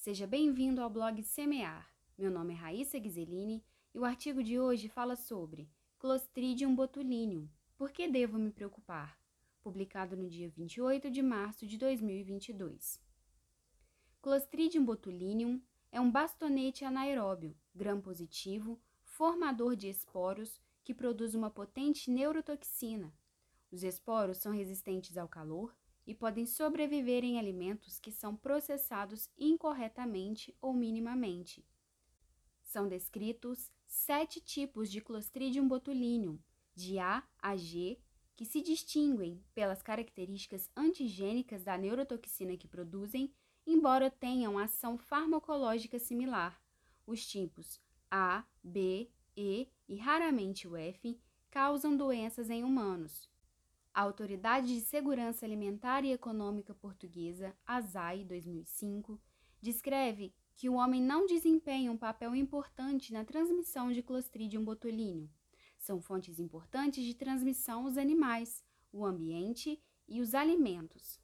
Seja bem-vindo ao blog Semear. Meu nome é Raíssa Ghiseline e o artigo de hoje fala sobre Clostridium botulinum. Por que devo me preocupar? Publicado no dia 28 de março de 2022. Clostridium botulinum é um bastonete anaeróbio, gram-positivo, formador de esporos que produz uma potente neurotoxina. Os esporos são resistentes ao calor e podem sobreviver em alimentos que são processados incorretamente ou minimamente. São descritos sete tipos de Clostridium botulinum, de A a G, que se distinguem pelas características antigênicas da neurotoxina que produzem, embora tenham ação farmacológica similar. Os tipos A, B, E e raramente o F causam doenças em humanos. A Autoridade de Segurança Alimentar e Econômica Portuguesa, ASAI 2005, descreve que o homem não desempenha um papel importante na transmissão de Clostridium botulinum. São fontes importantes de transmissão os animais, o ambiente e os alimentos.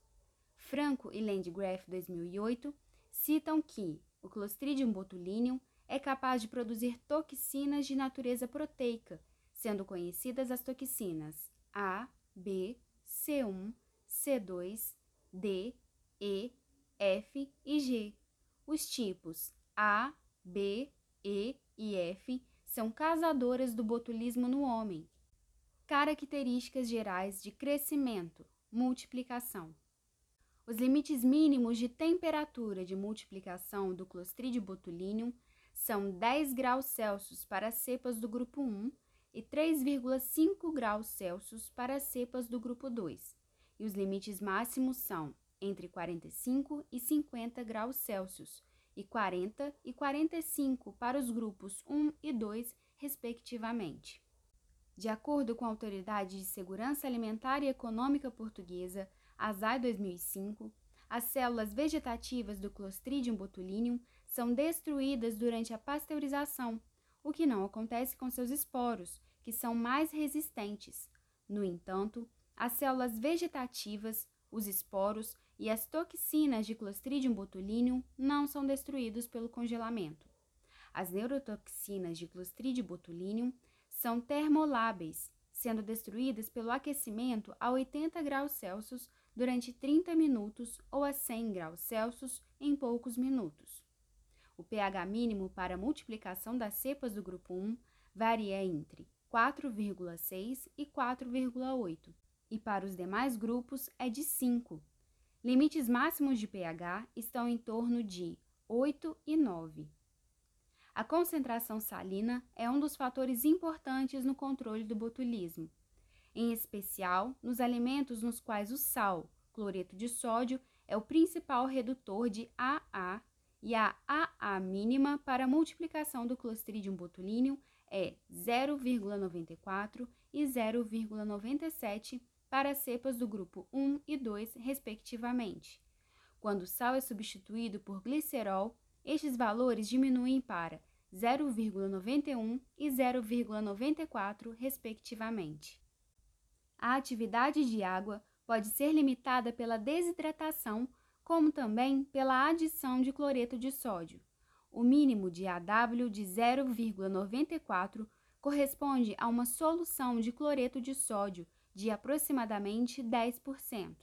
Franco e Landgraf 2008 citam que o Clostridium botulinum é capaz de produzir toxinas de natureza proteica, sendo conhecidas as toxinas A, B, C1, C2, D, E, F e G. Os tipos A, B, E e F são causadoras do botulismo no homem. Características gerais de crescimento, multiplicação. Os limites mínimos de temperatura de multiplicação do Clostridium botulinum são 10 graus Celsius para cepas do grupo 1 e 3,5 graus Celsius para as cepas do grupo 2, e os limites máximos são entre 45 e 50 graus Celsius e 40 e 45 para os grupos 1 e 2, respectivamente. De acordo com a Autoridade de Segurança Alimentar e Econômica Portuguesa, ASAI 2005, as células vegetativas do Clostridium botulinum são destruídas durante a pasteurização, o que não acontece com seus esporos, que são mais resistentes. No entanto, as células vegetativas, os esporos e as toxinas de Clostridium botulinum não são destruídos pelo congelamento. As neurotoxinas de Clostridium botulinum são termolábeis, sendo destruídas pelo aquecimento a 80 graus Celsius durante 30 minutos ou a 100 graus Celsius em poucos minutos. O pH mínimo para multiplicação das cepas do grupo 1 varia entre 4,6 e 4,8, e para os demais grupos é de 5. Limites máximos de pH estão em torno de 8 e 9. A concentração salina é um dos fatores importantes no controle do botulismo, em especial nos alimentos nos quais o sal, cloreto de sódio, é o principal redutor de AA e a AA mínima para a multiplicação do Clostridium botulinum é 0,94 e 0,97 para cepas do grupo 1 e 2, respectivamente. Quando o sal é substituído por glicerol, estes valores diminuem para 0,91 e 0,94, respectivamente. A atividade de água pode ser limitada pela desidratação, como também pela adição de cloreto de sódio. O mínimo de AW de 0,94 corresponde a uma solução de cloreto de sódio de aproximadamente 10%.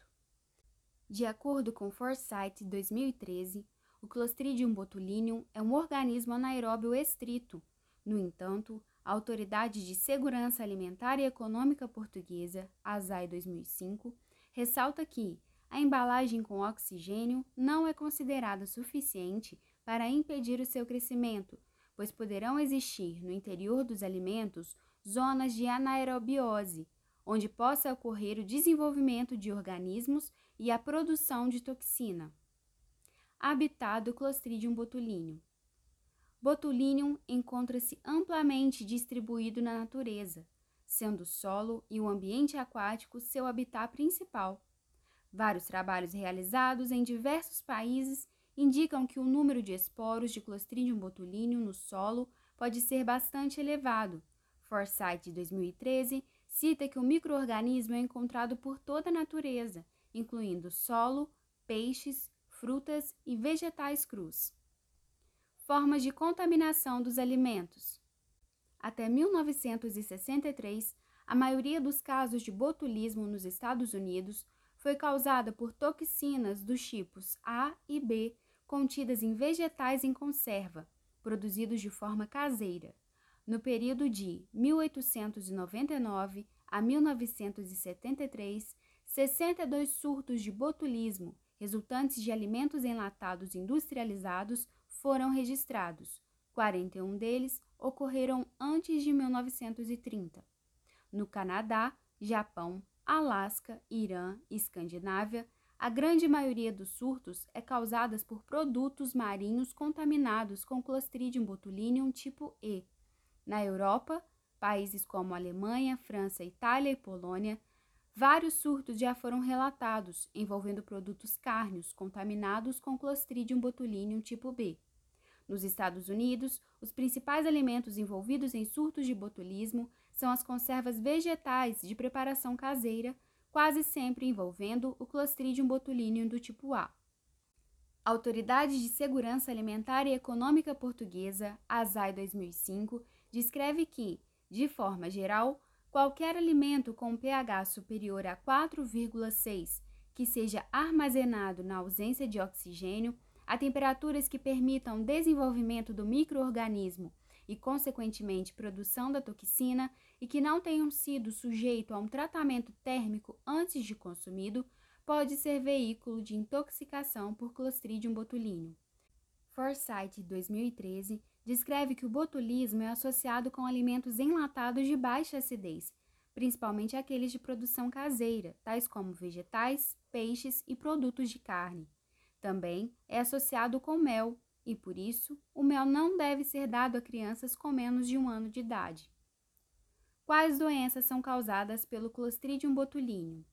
De acordo com Forsyth 2013, o Clostridium botulinum é um organismo anaeróbio estrito. No entanto, a Autoridade de Segurança Alimentar e Econômica Portuguesa, ASAI 2005, ressalta que a embalagem com oxigênio não é considerada suficiente para impedir o seu crescimento, pois poderão existir no interior dos alimentos zonas de anaerobiose, onde possa ocorrer o desenvolvimento de organismos e a produção de toxina. Habitat do Clostridium botulinum. Botulinum encontra-se amplamente distribuído na natureza, sendo o solo e o ambiente aquático seu habitat principal. Vários trabalhos realizados em diversos países indicam que o número de esporos de Clostridium botulinum no solo pode ser bastante elevado. Forsyth, de 2013, cita que o microorganismo é encontrado por toda a natureza, incluindo solo, peixes, frutas e vegetais crus. Formas de contaminação dos alimentos. Até 1963, a maioria dos casos de botulismo nos Estados Unidos foi causada por toxinas dos tipos A e B contidas em vegetais em conserva, produzidos de forma caseira. No período de 1899 a 1973, 62 surtos de botulismo resultantes de alimentos enlatados industrializados foram registrados. 41 deles ocorreram antes de 1930. No Canadá, Japão, Alasca, Irã e Escandinávia, a grande maioria dos surtos é causada por produtos marinhos contaminados com Clostridium botulinum tipo E. Na Europa, países como Alemanha, França, Itália e Polônia, vários surtos já foram relatados envolvendo produtos cárneos contaminados com Clostridium botulinum tipo B. Nos Estados Unidos, os principais alimentos envolvidos em surtos de botulismo são as conservas vegetais de preparação caseira, quase sempre envolvendo o Clostridium botulinum do tipo A. Autoridade de Segurança Alimentar e Econômica Portuguesa, ASAI 2005, descreve que, de forma geral, qualquer alimento com pH superior a 4,6 que seja armazenado na ausência de oxigênio a temperaturas que permitam desenvolvimento do microorganismo e, consequentemente, produção da toxina e que não tenham sido sujeito a um tratamento térmico antes de consumido, pode ser veículo de intoxicação por Clostridium botulinum. Forsyth, 2013, descreve que o botulismo é associado com alimentos enlatados de baixa acidez, principalmente aqueles de produção caseira, tais como vegetais, peixes e produtos de carne. Também é associado com mel e, por isso, o mel não deve ser dado a crianças com menos de um ano de idade. Quais doenças são causadas pelo Clostridium botulinum?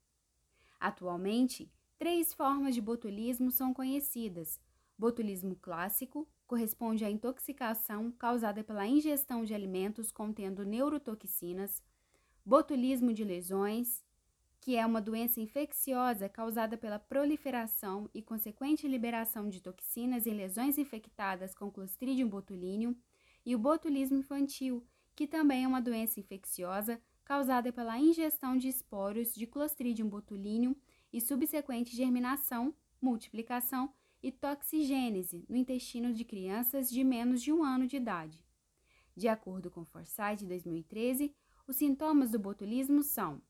Atualmente, três formas de botulismo são conhecidas. Botulismo clássico corresponde à intoxicação causada pela ingestão de alimentos contendo neurotoxinas. Botulismo de lesões, que é uma doença infecciosa causada pela proliferação e consequente liberação de toxinas em lesões infectadas com Clostridium botulinum, e o botulismo infantil, que também é uma doença infecciosa causada pela ingestão de esporos de Clostridium botulinum e subsequente germinação, multiplicação e toxigênese no intestino de crianças de menos de um ano de idade. De acordo com Forsyth 2013, os sintomas do botulismo são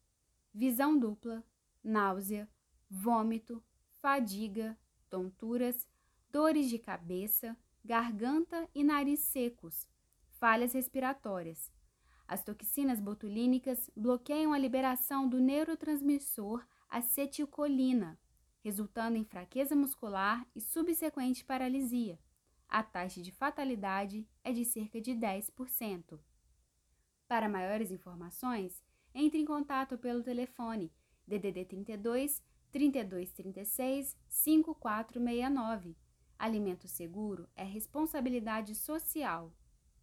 visão dupla, náusea, vômito, fadiga, tonturas, dores de cabeça, garganta e nariz secos, falhas respiratórias. As toxinas botulínicas bloqueiam a liberação do neurotransmissor acetilcolina, resultando em fraqueza muscular e subsequente paralisia. A taxa de fatalidade é de cerca de 10%. Para maiores informações, entre em contato pelo telefone DDD 32 3236 5469. Alimento seguro é responsabilidade social.